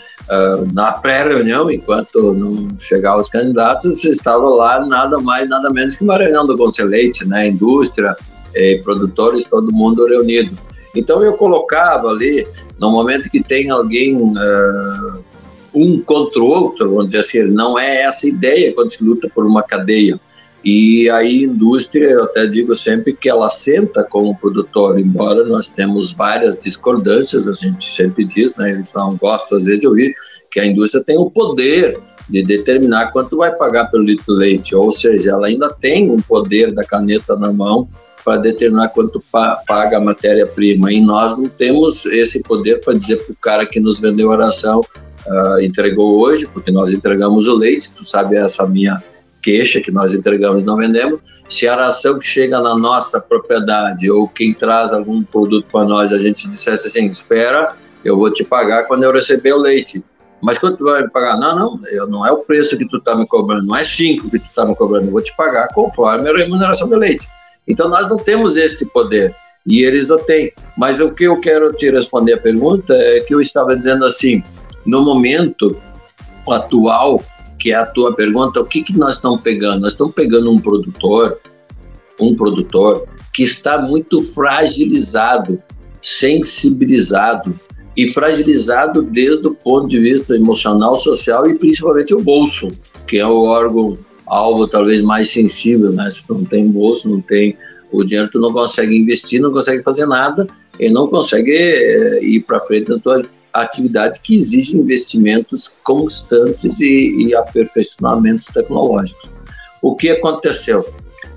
na pré-reunião, enquanto não chegavam os candidatos, estava lá nada mais, nada menos que uma reunião do Conselho Leite, né, indústria, produtores, todo mundo reunido. Então, eu colocava ali, no momento que tem alguém um contra o outro, vamos dizer assim, não é essa ideia quando se luta por uma cadeia. E a indústria, eu até digo sempre que ela senta como produtor, embora nós temos várias discordâncias, a gente sempre diz, né, eles não gostam às vezes de ouvir, que a indústria tem o poder de determinar quanto vai pagar pelo litro de leite, ou seja, ela ainda tem um poder da caneta na mão para determinar quanto paga a matéria-prima, e nós não temos esse poder para dizer para o cara que nos vendeu a ração uh, entregou hoje, porque nós entregamos o leite, tu sabe essa minha queixa que nós entregamos não vendemos. Se a ração que chega na nossa propriedade ou quem traz algum produto para nós, a gente dissesse assim, espera, eu vou te pagar quando eu receber o leite. Mas quanto tu vai me pagar? Não, não, eu, não é o preço que tu está me cobrando, não é 5 que tu está me cobrando, eu vou te pagar conforme a remuneração do leite. Então nós não temos esse poder e eles o têm. Mas o que eu quero te responder a pergunta é que eu estava dizendo assim, no momento atual, que é a tua pergunta, o que, que nós estamos pegando? Nós estamos pegando um produtor um produtor que está muito fragilizado, sensibilizado e fragilizado desde o ponto de vista emocional, social e principalmente o bolso, que é o órgão alvo talvez mais sensível, né? Se tu não tem bolso, não tem o dinheiro, tu não consegue investir, não consegue fazer nada e não consegue é, ir para frente na tua atividade que exige investimentos constantes e, e aperfeiçoamentos tecnológicos. O que aconteceu?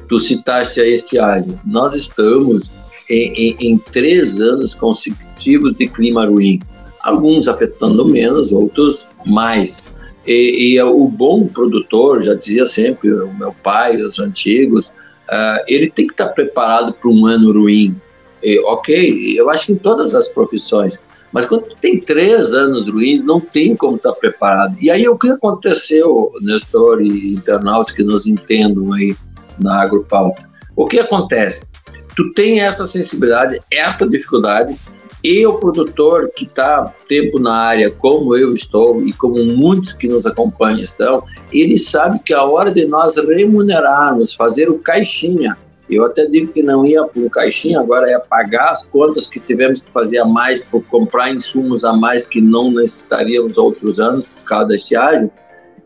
Tu citaste a estiagem. Nós estamos em, em, em três anos consecutivos de clima ruim, alguns afetando menos, outros mais. E, e, o bom produtor, já dizia sempre o meu pai, os antigos, uh, ele tem que estar preparado para um ano ruim. E, ok, eu acho que em todas as profissões. Mas quando tem três anos ruins, não tem como estar preparado. E aí o que aconteceu, Nestor e internautas que nos entendam aí na agropauta? O que acontece? Tu tem essa sensibilidade, essa dificuldade, e o produtor que está tempo na área, como eu estou e como muitos que nos acompanham estão, ele sabe que a hora de nós remunerarmos, fazer o caixinha, eu até digo que não ia para o caixinha, agora ia pagar as contas que tivemos que fazer a mais por comprar insumos a mais que não necessitaríamos outros anos por causa da estiagem.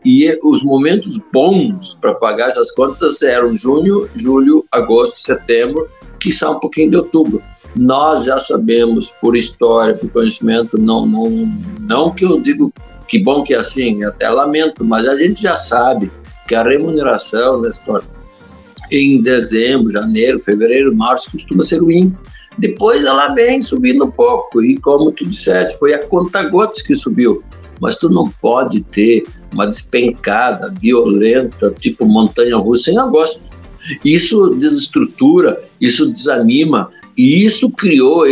E os momentos bons para pagar essas contas eram junho, julho, agosto, setembro, que são um pouquinho de outubro nós já sabemos por história, por conhecimento, não, não, não que eu digo que bom que é assim, até lamento, mas a gente já sabe que a remuneração da história em dezembro, janeiro, fevereiro, março costuma ser ruim. Depois ela vem subindo um pouco e como tu disseste, foi a conta gotas que subiu. Mas tu não pode ter uma despencada violenta, tipo montanha-russa em agosto. Isso desestrutura, isso desanima, e isso criou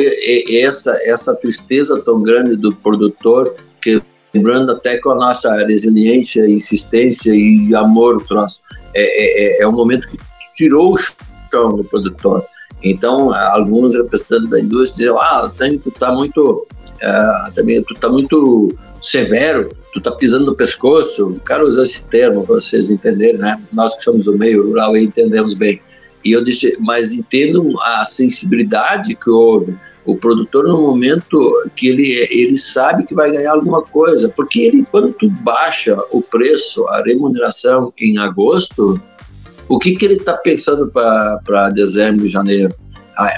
essa, essa tristeza tão grande do produtor, que lembrando até com a nossa resiliência, insistência e amor, troço, é, é, é um momento que tirou o chão do produtor. Então, alguns representantes da indústria diziam, ah, tu está muito, uh, também, tu tá muito severo, tu está pisando no pescoço. Quero usar esse termo vocês entenderem, né? Nós que somos do meio rural entendemos bem. E eu disse, mas entendo a sensibilidade que houve. O produtor, no momento que ele, ele sabe que vai ganhar alguma coisa, porque ele, quando tu baixa o preço, a remuneração em agosto, o que, que ele está pensando para dezembro janeiro?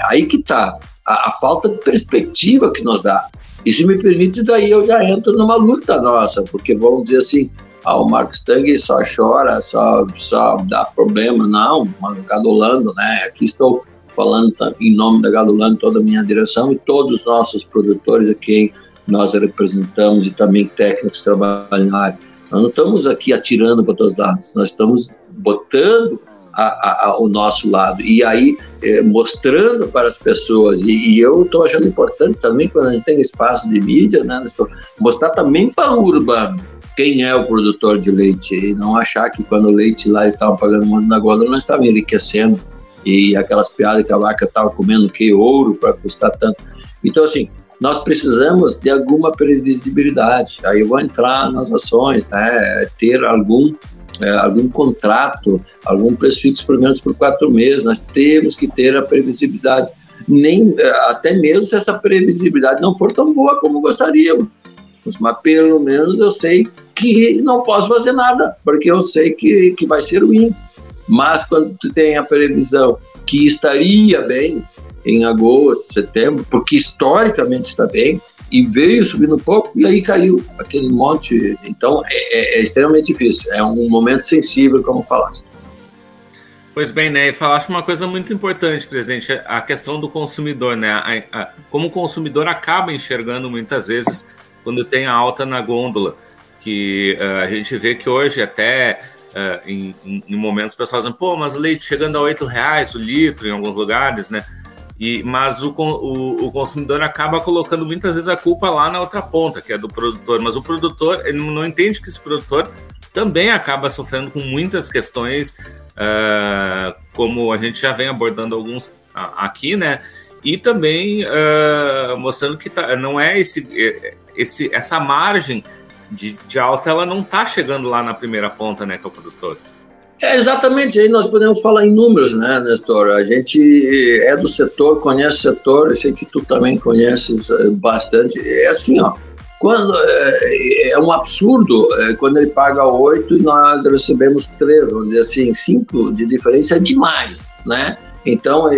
Aí que está a, a, falta de perspectiva que nos dá. Se me permite, daí eu já entro numa luta nossa, porque vamos dizer assim, ah, o Marcos Tang só chora, só, só dá problema. Não, mas Gadolando, né? Aqui estou falando em nome da Gadolando, toda a minha direção e todos os nossos produtores a quem nós representamos e também técnicos que trabalham na área. Nós não estamos aqui atirando para todos os lados, nós estamos botando a, a, nosso lado e aí é, mostrando para as pessoas e, e eu estou achando importante também quando a gente tem espaço de mídia, né, mostrar também para o urbano quem é o produtor de leite e não achar que quando o leite lá estavam pagando muito na gôndola não estava enriquecendo e aquelas piadas que a vaca estava comendo que ouro para custar tanto. Então assim, nós precisamos de alguma previsibilidade. Aí eu vou entrar nas ações, né, ter algum é, algum contrato, algum preço fixo pelo menos por quatro meses. Nós temos que ter a previsibilidade. Nem é, até mesmo se essa previsibilidade não for tão boa como gostaríamos mas pelo menos eu sei que não posso fazer nada, porque eu sei que, que vai ser ruim. Mas quando tu tem a previsão que estaria bem em agosto, setembro, porque historicamente está bem, e veio subindo um pouco e aí caiu aquele monte. Então é, é, é extremamente difícil, é um momento sensível, como falaste. Pois bem, né? E falaste uma coisa muito importante, presidente, a questão do consumidor, né? A, a, como o consumidor acaba enxergando muitas vezes quando tem a alta na gôndola, que uh, a gente vê que hoje até uh, em, em, momentos pessoas dizem, pô, mas o leite chegando a oito reais o litro em alguns lugares, né? E, mas o, o, o, consumidor acaba colocando muitas vezes a culpa lá na outra ponta, que é do produtor. Mas o produtor ele não entende que esse produtor também acaba sofrendo com muitas questões, uh, como a gente já vem abordando alguns aqui, né? E também uh, mostrando que tá, não é esse, esse, essa margem de, de alta ela não está chegando lá na primeira ponta, né, que é o produtor. É, exatamente, aí nós podemos falar em números, né, Nestor? A gente é do setor, conhece o setor, eu sei que tu também conheces eh, bastante. É assim, ó, quando, é, é um absurdo é, quando ele paga oito e nós recebemos três, vamos dizer assim, cinco de diferença é demais, né? Então,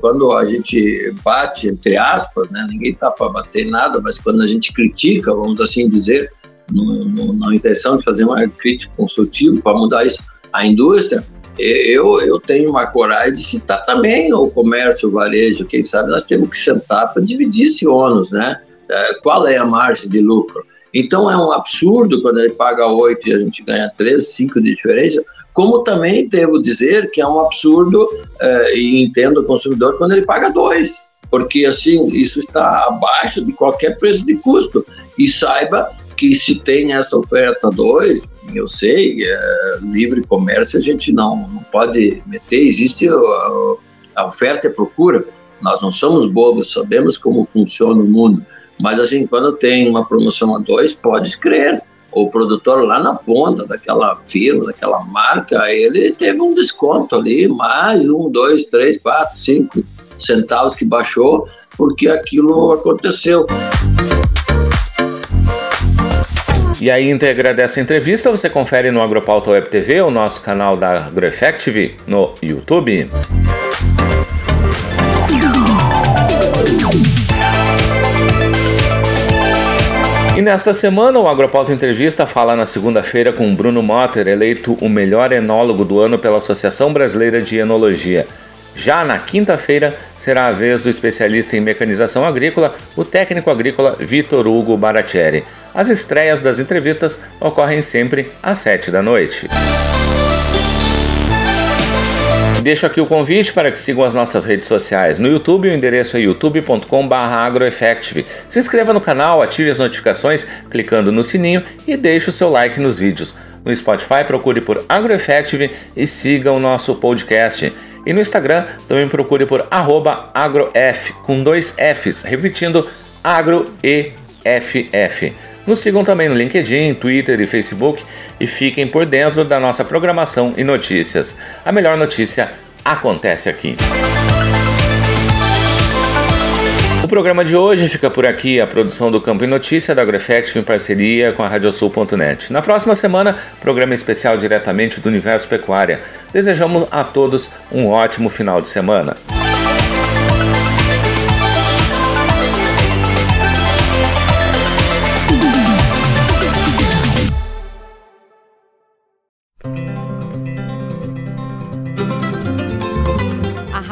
quando a gente bate, entre aspas, né, ninguém está para bater nada, mas quando a gente critica, vamos assim dizer, no, no, na intenção de fazer uma crítica consultiva para mudar isso, a indústria, eu, eu tenho uma coragem de citar também o comércio, o varejo, quem sabe nós temos que sentar para dividir esse ônus, né? É, qual é a margem de lucro? Então é um absurdo quando ele paga 8 e a gente ganha 3, 5 de diferença, como também devo dizer que é um absurdo, é, e entendo o consumidor, quando ele paga 2, porque assim, isso está abaixo de qualquer preço de custo. E saiba que se tem essa oferta 2, eu sei, é, livre comércio a gente não, não pode meter, existe a, a oferta e a procura. Nós não somos bobos, sabemos como funciona o mundo. Mas assim, quando tem uma promoção a dois, pode crer. O produtor lá na ponta daquela firma, daquela marca, ele teve um desconto ali, mais um, dois, três, quatro, cinco centavos que baixou, porque aquilo aconteceu. E a íntegra dessa entrevista você confere no Agropauta Web TV, o nosso canal da AgroEffective no YouTube. E nesta semana, o Agropauta Entrevista fala na segunda-feira com Bruno Motter, eleito o melhor enólogo do ano pela Associação Brasileira de Enologia. Já na quinta-feira, será a vez do especialista em mecanização agrícola, o técnico agrícola Vitor Hugo Baratieri. As estreias das entrevistas ocorrem sempre às sete da noite. Deixo aqui o convite para que sigam as nossas redes sociais. No YouTube, o endereço é youtube.com/agroeffective. Se inscreva no canal, ative as notificações clicando no sininho e deixe o seu like nos vídeos. No Spotify, procure por AgroEffective e siga o nosso podcast. E no Instagram, também procure por agroef, com dois Fs, repetindo AgroEFF. Nos sigam também no LinkedIn, Twitter e Facebook e fiquem por dentro da nossa programação e notícias. A melhor notícia acontece aqui. O programa de hoje fica por aqui, a produção do Campo e Notícia da AgroEffect em parceria com a Radiosul.net. Na próxima semana, programa especial diretamente do Universo Pecuária. Desejamos a todos um ótimo final de semana.